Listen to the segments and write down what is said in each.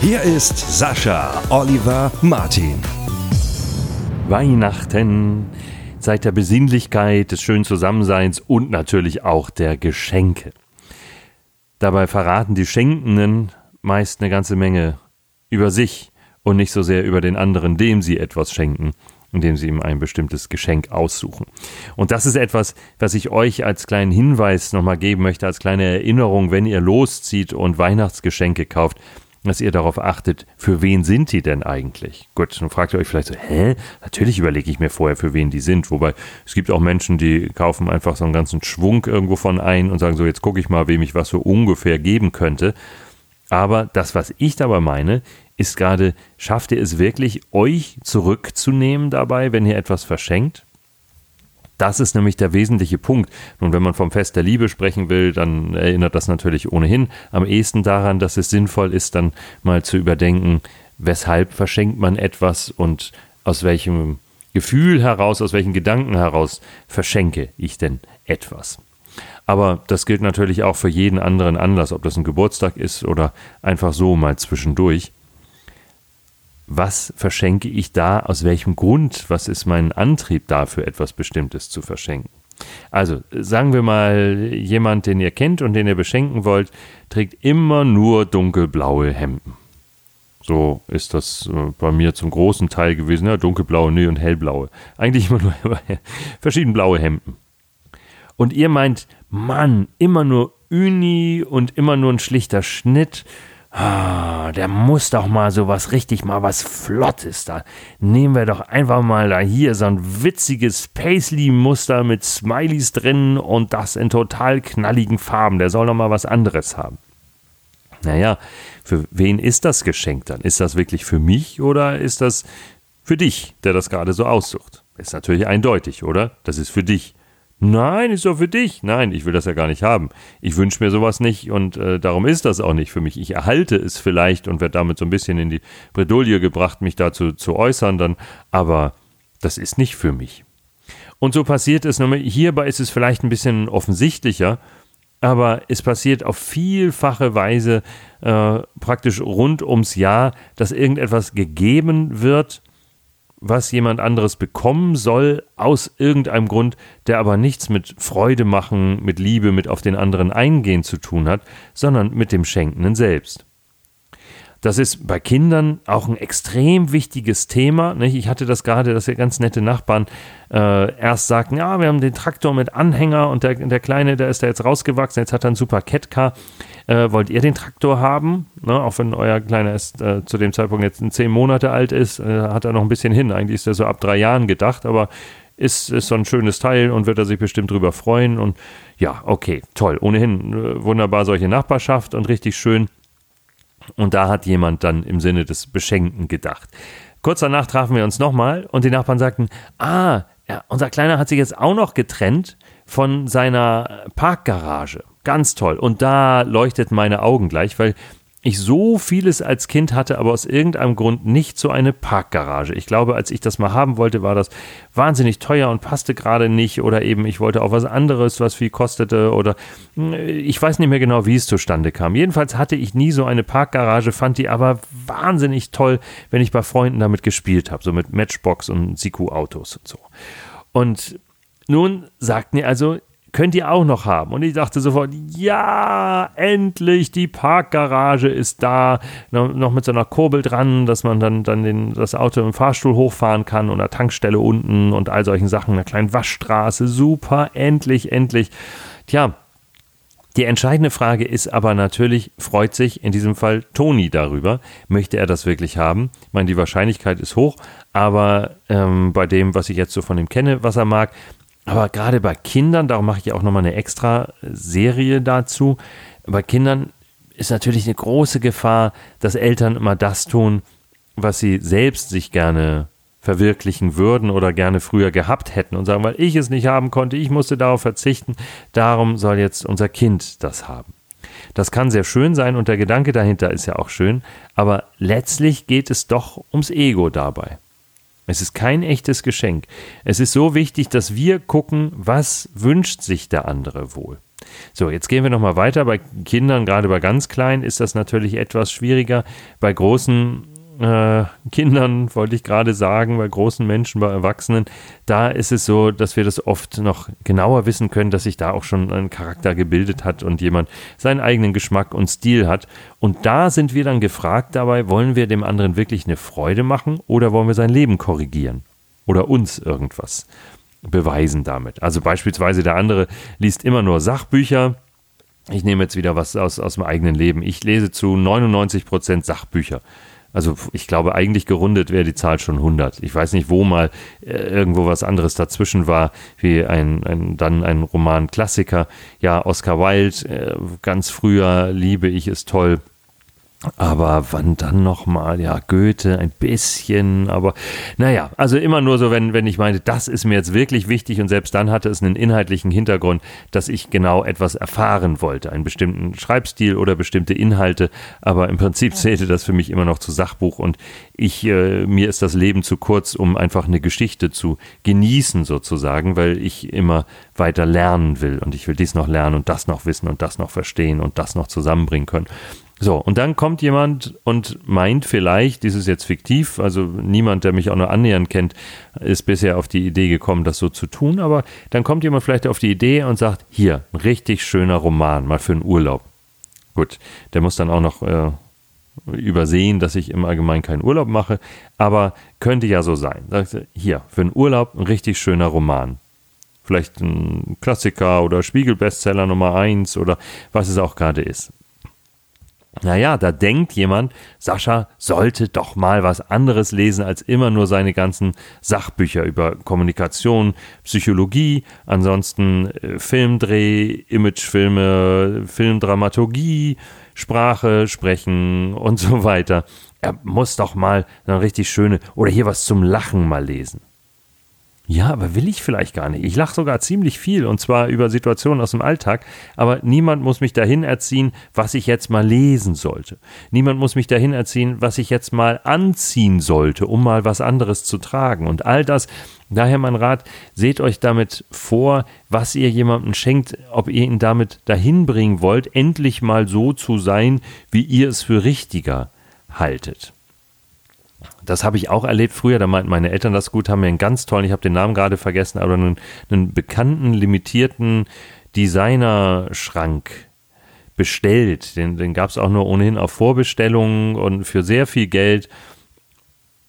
Hier ist Sascha Oliver Martin. Weihnachten, Zeit der Besinnlichkeit, des schönen Zusammenseins und natürlich auch der Geschenke. Dabei verraten die Schenkenden meist eine ganze Menge über sich und nicht so sehr über den anderen, dem sie etwas schenken indem sie ihm ein bestimmtes Geschenk aussuchen. Und das ist etwas, was ich euch als kleinen Hinweis nochmal geben möchte, als kleine Erinnerung, wenn ihr loszieht und Weihnachtsgeschenke kauft, dass ihr darauf achtet, für wen sind die denn eigentlich? Gut, dann fragt ihr euch vielleicht so, hä? Natürlich überlege ich mir vorher, für wen die sind. Wobei es gibt auch Menschen, die kaufen einfach so einen ganzen Schwung irgendwo von ein und sagen so, jetzt gucke ich mal, wem ich was so ungefähr geben könnte. Aber das, was ich dabei meine, ist gerade, schafft ihr es wirklich, euch zurückzunehmen dabei, wenn ihr etwas verschenkt? Das ist nämlich der wesentliche Punkt. Nun, wenn man vom Fest der Liebe sprechen will, dann erinnert das natürlich ohnehin am ehesten daran, dass es sinnvoll ist, dann mal zu überdenken, weshalb verschenkt man etwas und aus welchem Gefühl heraus, aus welchen Gedanken heraus verschenke ich denn etwas. Aber das gilt natürlich auch für jeden anderen Anlass, ob das ein Geburtstag ist oder einfach so mal zwischendurch was verschenke ich da, aus welchem Grund, was ist mein Antrieb dafür, etwas Bestimmtes zu verschenken. Also sagen wir mal, jemand, den ihr kennt und den ihr beschenken wollt, trägt immer nur dunkelblaue Hemden. So ist das äh, bei mir zum großen Teil gewesen. Ja, dunkelblaue, nee, und hellblaue. Eigentlich immer nur verschieden blaue Hemden. Und ihr meint, Mann, immer nur Uni und immer nur ein schlichter Schnitt Ah, der muss doch mal so was richtig, mal was Flottes da. Nehmen wir doch einfach mal da hier so ein witziges Paisley-Muster mit Smileys drin und das in total knalligen Farben. Der soll doch mal was anderes haben. Naja, für wen ist das Geschenk dann? Ist das wirklich für mich oder ist das für dich, der das gerade so aussucht? Ist natürlich eindeutig, oder? Das ist für dich. Nein, ist doch für dich. Nein, ich will das ja gar nicht haben. Ich wünsche mir sowas nicht und äh, darum ist das auch nicht für mich. Ich erhalte es vielleicht und werde damit so ein bisschen in die Bredouille gebracht, mich dazu zu äußern dann, aber das ist nicht für mich. Und so passiert es, hierbei ist es vielleicht ein bisschen offensichtlicher, aber es passiert auf vielfache Weise äh, praktisch rund ums Jahr, dass irgendetwas gegeben wird, was jemand anderes bekommen soll, aus irgendeinem Grund, der aber nichts mit Freude machen, mit Liebe, mit auf den anderen eingehen zu tun hat, sondern mit dem Schenkenden selbst. Das ist bei Kindern auch ein extrem wichtiges Thema. Ich hatte das gerade, dass ja ganz nette Nachbarn äh, erst sagten, ja, wir haben den Traktor mit Anhänger und der, der Kleine, der ist da jetzt rausgewachsen, jetzt hat er einen super Catcar. Äh, wollt ihr den Traktor haben? Ne, auch wenn euer Kleiner erst äh, zu dem Zeitpunkt jetzt zehn Monate alt ist, äh, hat er noch ein bisschen hin. Eigentlich ist er so ab drei Jahren gedacht, aber ist, ist so ein schönes Teil und wird er sich bestimmt drüber freuen. Und ja, okay, toll. Ohnehin äh, wunderbar solche Nachbarschaft und richtig schön. Und da hat jemand dann im Sinne des Beschenken gedacht. Kurz danach trafen wir uns nochmal und die Nachbarn sagten, ah, ja, unser Kleiner hat sich jetzt auch noch getrennt von seiner Parkgarage. Ganz toll. Und da leuchteten meine Augen gleich, weil ich so vieles als Kind hatte, aber aus irgendeinem Grund nicht so eine Parkgarage. Ich glaube, als ich das mal haben wollte, war das wahnsinnig teuer und passte gerade nicht oder eben ich wollte auch was anderes, was viel kostete oder hm, ich weiß nicht mehr genau, wie es zustande kam. Jedenfalls hatte ich nie so eine Parkgarage, fand die aber wahnsinnig toll, wenn ich bei Freunden damit gespielt habe, so mit Matchbox und Siku-Autos und so. Und nun sagten ihr also, könnt ihr auch noch haben. Und ich dachte sofort, ja, endlich, die Parkgarage ist da, noch mit so einer Kurbel dran, dass man dann, dann den, das Auto im Fahrstuhl hochfahren kann und eine Tankstelle unten und all solchen Sachen, eine kleine Waschstraße, super, endlich, endlich. Tja, die entscheidende Frage ist aber natürlich, freut sich in diesem Fall Toni darüber? Möchte er das wirklich haben? Ich meine, die Wahrscheinlichkeit ist hoch, aber ähm, bei dem, was ich jetzt so von ihm kenne, was er mag, aber gerade bei Kindern, darum mache ich auch nochmal eine extra Serie dazu, bei Kindern ist natürlich eine große Gefahr, dass Eltern immer das tun, was sie selbst sich gerne verwirklichen würden oder gerne früher gehabt hätten und sagen, weil ich es nicht haben konnte, ich musste darauf verzichten, darum soll jetzt unser Kind das haben. Das kann sehr schön sein und der Gedanke dahinter ist ja auch schön, aber letztlich geht es doch ums Ego dabei. Es ist kein echtes Geschenk. Es ist so wichtig, dass wir gucken, was wünscht sich der andere wohl. So, jetzt gehen wir nochmal weiter. Bei Kindern, gerade bei ganz kleinen, ist das natürlich etwas schwieriger. Bei großen äh, Kindern, wollte ich gerade sagen, bei großen Menschen, bei Erwachsenen, da ist es so, dass wir das oft noch genauer wissen können, dass sich da auch schon ein Charakter gebildet hat und jemand seinen eigenen Geschmack und Stil hat. Und da sind wir dann gefragt dabei, wollen wir dem anderen wirklich eine Freude machen oder wollen wir sein Leben korrigieren oder uns irgendwas beweisen damit. Also beispielsweise der andere liest immer nur Sachbücher. Ich nehme jetzt wieder was aus, aus dem eigenen Leben. Ich lese zu 99 Prozent Sachbücher. Also ich glaube, eigentlich gerundet wäre die Zahl schon 100. Ich weiß nicht, wo mal äh, irgendwo was anderes dazwischen war, wie ein, ein dann ein Roman-Klassiker. Ja, Oscar Wilde, äh, ganz früher, Liebe ich ist toll. Aber wann dann nochmal? Ja, Goethe ein bisschen, aber naja, also immer nur so, wenn, wenn ich meine, das ist mir jetzt wirklich wichtig und selbst dann hatte es einen inhaltlichen Hintergrund, dass ich genau etwas erfahren wollte, einen bestimmten Schreibstil oder bestimmte Inhalte, aber im Prinzip zählte das für mich immer noch zu Sachbuch und ich, äh, mir ist das Leben zu kurz, um einfach eine Geschichte zu genießen sozusagen, weil ich immer weiter lernen will und ich will dies noch lernen und das noch wissen und das noch verstehen und das noch zusammenbringen können. So, und dann kommt jemand und meint vielleicht, dies ist jetzt fiktiv, also niemand, der mich auch nur annähernd kennt, ist bisher auf die Idee gekommen, das so zu tun, aber dann kommt jemand vielleicht auf die Idee und sagt, hier, ein richtig schöner Roman, mal für einen Urlaub. Gut, der muss dann auch noch äh, übersehen, dass ich im Allgemeinen keinen Urlaub mache, aber könnte ja so sein. Sagst hier, für einen Urlaub ein richtig schöner Roman. Vielleicht ein Klassiker oder Spiegelbestseller Nummer eins oder was es auch gerade ist. Naja, da denkt jemand, Sascha sollte doch mal was anderes lesen als immer nur seine ganzen Sachbücher über Kommunikation, Psychologie, ansonsten äh, Filmdreh, Imagefilme, Filmdramaturgie, Sprache, Sprechen und so weiter. Er muss doch mal eine richtig schöne oder hier was zum Lachen mal lesen. Ja, aber will ich vielleicht gar nicht. Ich lache sogar ziemlich viel und zwar über Situationen aus dem Alltag, aber niemand muss mich dahin erziehen, was ich jetzt mal lesen sollte. Niemand muss mich dahin erziehen, was ich jetzt mal anziehen sollte, um mal was anderes zu tragen. Und all das, daher mein Rat, seht euch damit vor, was ihr jemandem schenkt, ob ihr ihn damit dahin bringen wollt, endlich mal so zu sein, wie ihr es für richtiger haltet. Das habe ich auch erlebt früher, da meinten meine Eltern das gut, haben mir einen ganz tollen, ich habe den Namen gerade vergessen, aber einen, einen bekannten, limitierten Designerschrank bestellt. Den, den gab es auch nur ohnehin auf Vorbestellungen und für sehr viel Geld.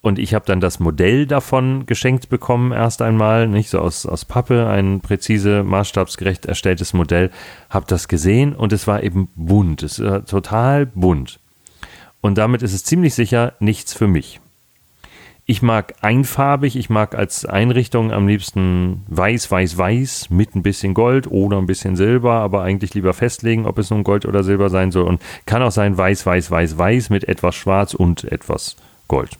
Und ich habe dann das Modell davon geschenkt bekommen, erst einmal, nicht so aus, aus Pappe, ein präzise, maßstabsgerecht erstelltes Modell. Habe das gesehen und es war eben bunt, es war total bunt. Und damit ist es ziemlich sicher nichts für mich. Ich mag einfarbig, ich mag als Einrichtung am liebsten weiß, weiß, weiß mit ein bisschen Gold oder ein bisschen Silber, aber eigentlich lieber festlegen, ob es nun Gold oder Silber sein soll. Und kann auch sein weiß, weiß, weiß, weiß mit etwas Schwarz und etwas Gold.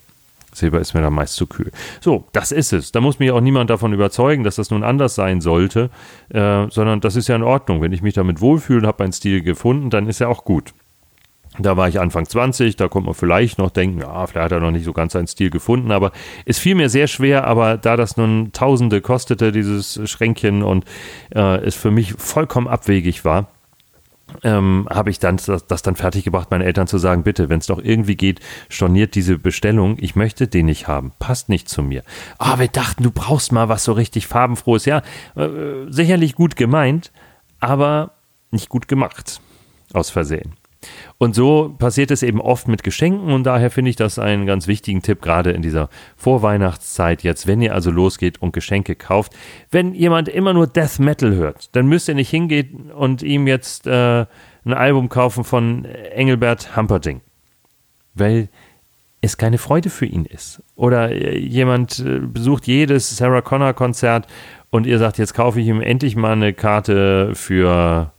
Silber ist mir dann meist zu kühl. So, das ist es. Da muss mich auch niemand davon überzeugen, dass das nun anders sein sollte, äh, sondern das ist ja in Ordnung. Wenn ich mich damit wohlfühle und habe meinen Stil gefunden, dann ist er auch gut. Da war ich Anfang 20, da kommt man vielleicht noch denken, ja, vielleicht hat er noch nicht so ganz seinen Stil gefunden, aber es fiel mir sehr schwer, aber da das nun Tausende kostete, dieses Schränkchen und äh, es für mich vollkommen abwegig war, ähm, habe ich dann das, das, dann fertig gebracht, meinen Eltern zu sagen, bitte, wenn es doch irgendwie geht, storniert diese Bestellung, ich möchte den nicht haben, passt nicht zu mir. Ah, oh, wir dachten, du brauchst mal was so richtig farbenfrohes, ja, äh, sicherlich gut gemeint, aber nicht gut gemacht, aus Versehen. Und so passiert es eben oft mit Geschenken und daher finde ich das einen ganz wichtigen Tipp, gerade in dieser Vorweihnachtszeit jetzt, wenn ihr also losgeht und Geschenke kauft. Wenn jemand immer nur Death Metal hört, dann müsst ihr nicht hingehen und ihm jetzt äh, ein Album kaufen von Engelbert Humperdinck, weil es keine Freude für ihn ist. Oder äh, jemand äh, besucht jedes Sarah Connor Konzert und ihr sagt, jetzt kaufe ich ihm endlich mal eine Karte für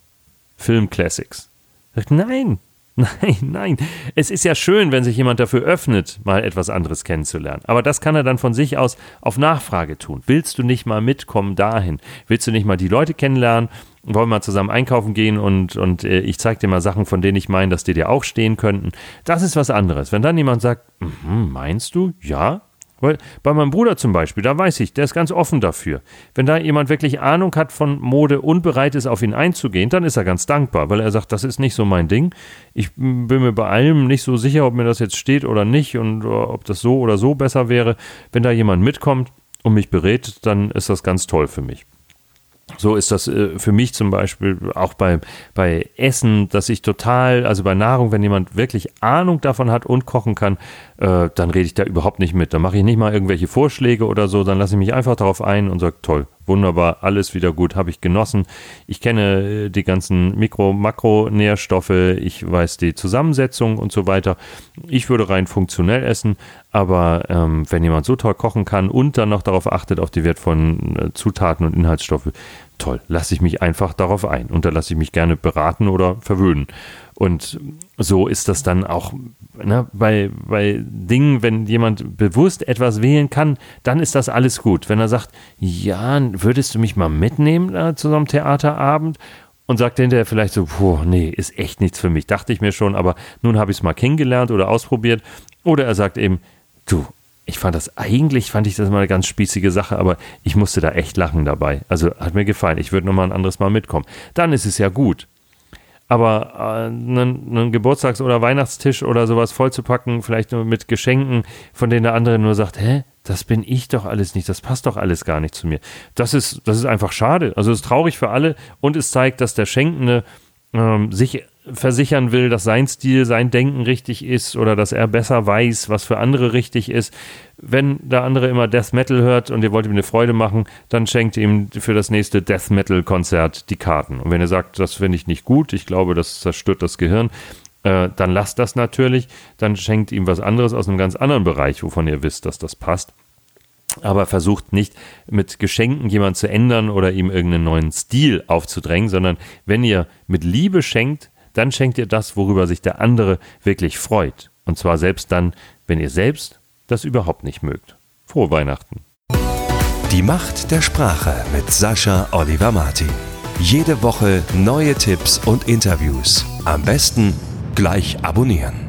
Film Classics. Sagt, nein, Nein, nein. Es ist ja schön, wenn sich jemand dafür öffnet, mal etwas anderes kennenzulernen. Aber das kann er dann von sich aus auf Nachfrage tun. Willst du nicht mal mitkommen dahin? Willst du nicht mal die Leute kennenlernen? Wollen wir mal zusammen einkaufen gehen und, und äh, ich zeige dir mal Sachen, von denen ich meine, dass die dir auch stehen könnten? Das ist was anderes. Wenn dann jemand sagt, mm meinst du? Ja, weil bei meinem Bruder zum Beispiel, da weiß ich, der ist ganz offen dafür. Wenn da jemand wirklich Ahnung hat von Mode und bereit ist, auf ihn einzugehen, dann ist er ganz dankbar, weil er sagt, das ist nicht so mein Ding. Ich bin mir bei allem nicht so sicher, ob mir das jetzt steht oder nicht und äh, ob das so oder so besser wäre. Wenn da jemand mitkommt und mich berät, dann ist das ganz toll für mich. So ist das äh, für mich zum Beispiel auch bei, bei Essen, dass ich total, also bei Nahrung, wenn jemand wirklich Ahnung davon hat und kochen kann, äh, dann rede ich da überhaupt nicht mit. Dann mache ich nicht mal irgendwelche Vorschläge oder so, dann lasse ich mich einfach darauf ein und sage, toll, wunderbar, alles wieder gut, habe ich genossen. Ich kenne äh, die ganzen Mikro-, Makronährstoffe, ich weiß die Zusammensetzung und so weiter. Ich würde rein funktionell essen, aber ähm, wenn jemand so toll kochen kann und dann noch darauf achtet, auf die wertvollen äh, Zutaten und Inhaltsstoffe, toll, lasse ich mich einfach darauf ein und da lasse ich mich gerne beraten oder verwöhnen. Und so ist das dann auch ne, bei, bei Dingen, wenn jemand bewusst etwas wählen kann, dann ist das alles gut. Wenn er sagt, ja, würdest du mich mal mitnehmen äh, zu so einem Theaterabend? Und sagt hinterher vielleicht so, puh, nee, ist echt nichts für mich. Dachte ich mir schon, aber nun habe ich es mal kennengelernt oder ausprobiert. Oder er sagt eben, du, ich fand das eigentlich, fand ich das mal eine ganz spießige Sache, aber ich musste da echt lachen dabei. Also hat mir gefallen. Ich würde nochmal ein anderes Mal mitkommen. Dann ist es ja gut. Aber äh, einen, einen Geburtstags- oder Weihnachtstisch oder sowas vollzupacken, vielleicht nur mit Geschenken, von denen der andere nur sagt, hä, das bin ich doch alles nicht, das passt doch alles gar nicht zu mir. Das ist, das ist einfach schade. Also es ist traurig für alle und es zeigt, dass der Schenkende ähm, sich versichern will, dass sein Stil, sein Denken richtig ist oder dass er besser weiß, was für andere richtig ist. Wenn der andere immer Death Metal hört und ihr wollt ihm eine Freude machen, dann schenkt ihm für das nächste Death Metal Konzert die Karten. Und wenn er sagt, das finde ich nicht gut, ich glaube, das zerstört das Gehirn, äh, dann lasst das natürlich. Dann schenkt ihm was anderes aus einem ganz anderen Bereich, wovon ihr wisst, dass das passt aber versucht nicht mit Geschenken jemand zu ändern oder ihm irgendeinen neuen Stil aufzudrängen, sondern wenn ihr mit Liebe schenkt, dann schenkt ihr das, worüber sich der andere wirklich freut. Und zwar selbst dann, wenn ihr selbst das überhaupt nicht mögt. Frohe Weihnachten. Die Macht der Sprache mit Sascha Oliver Martin. Jede Woche neue Tipps und Interviews. Am besten gleich abonnieren.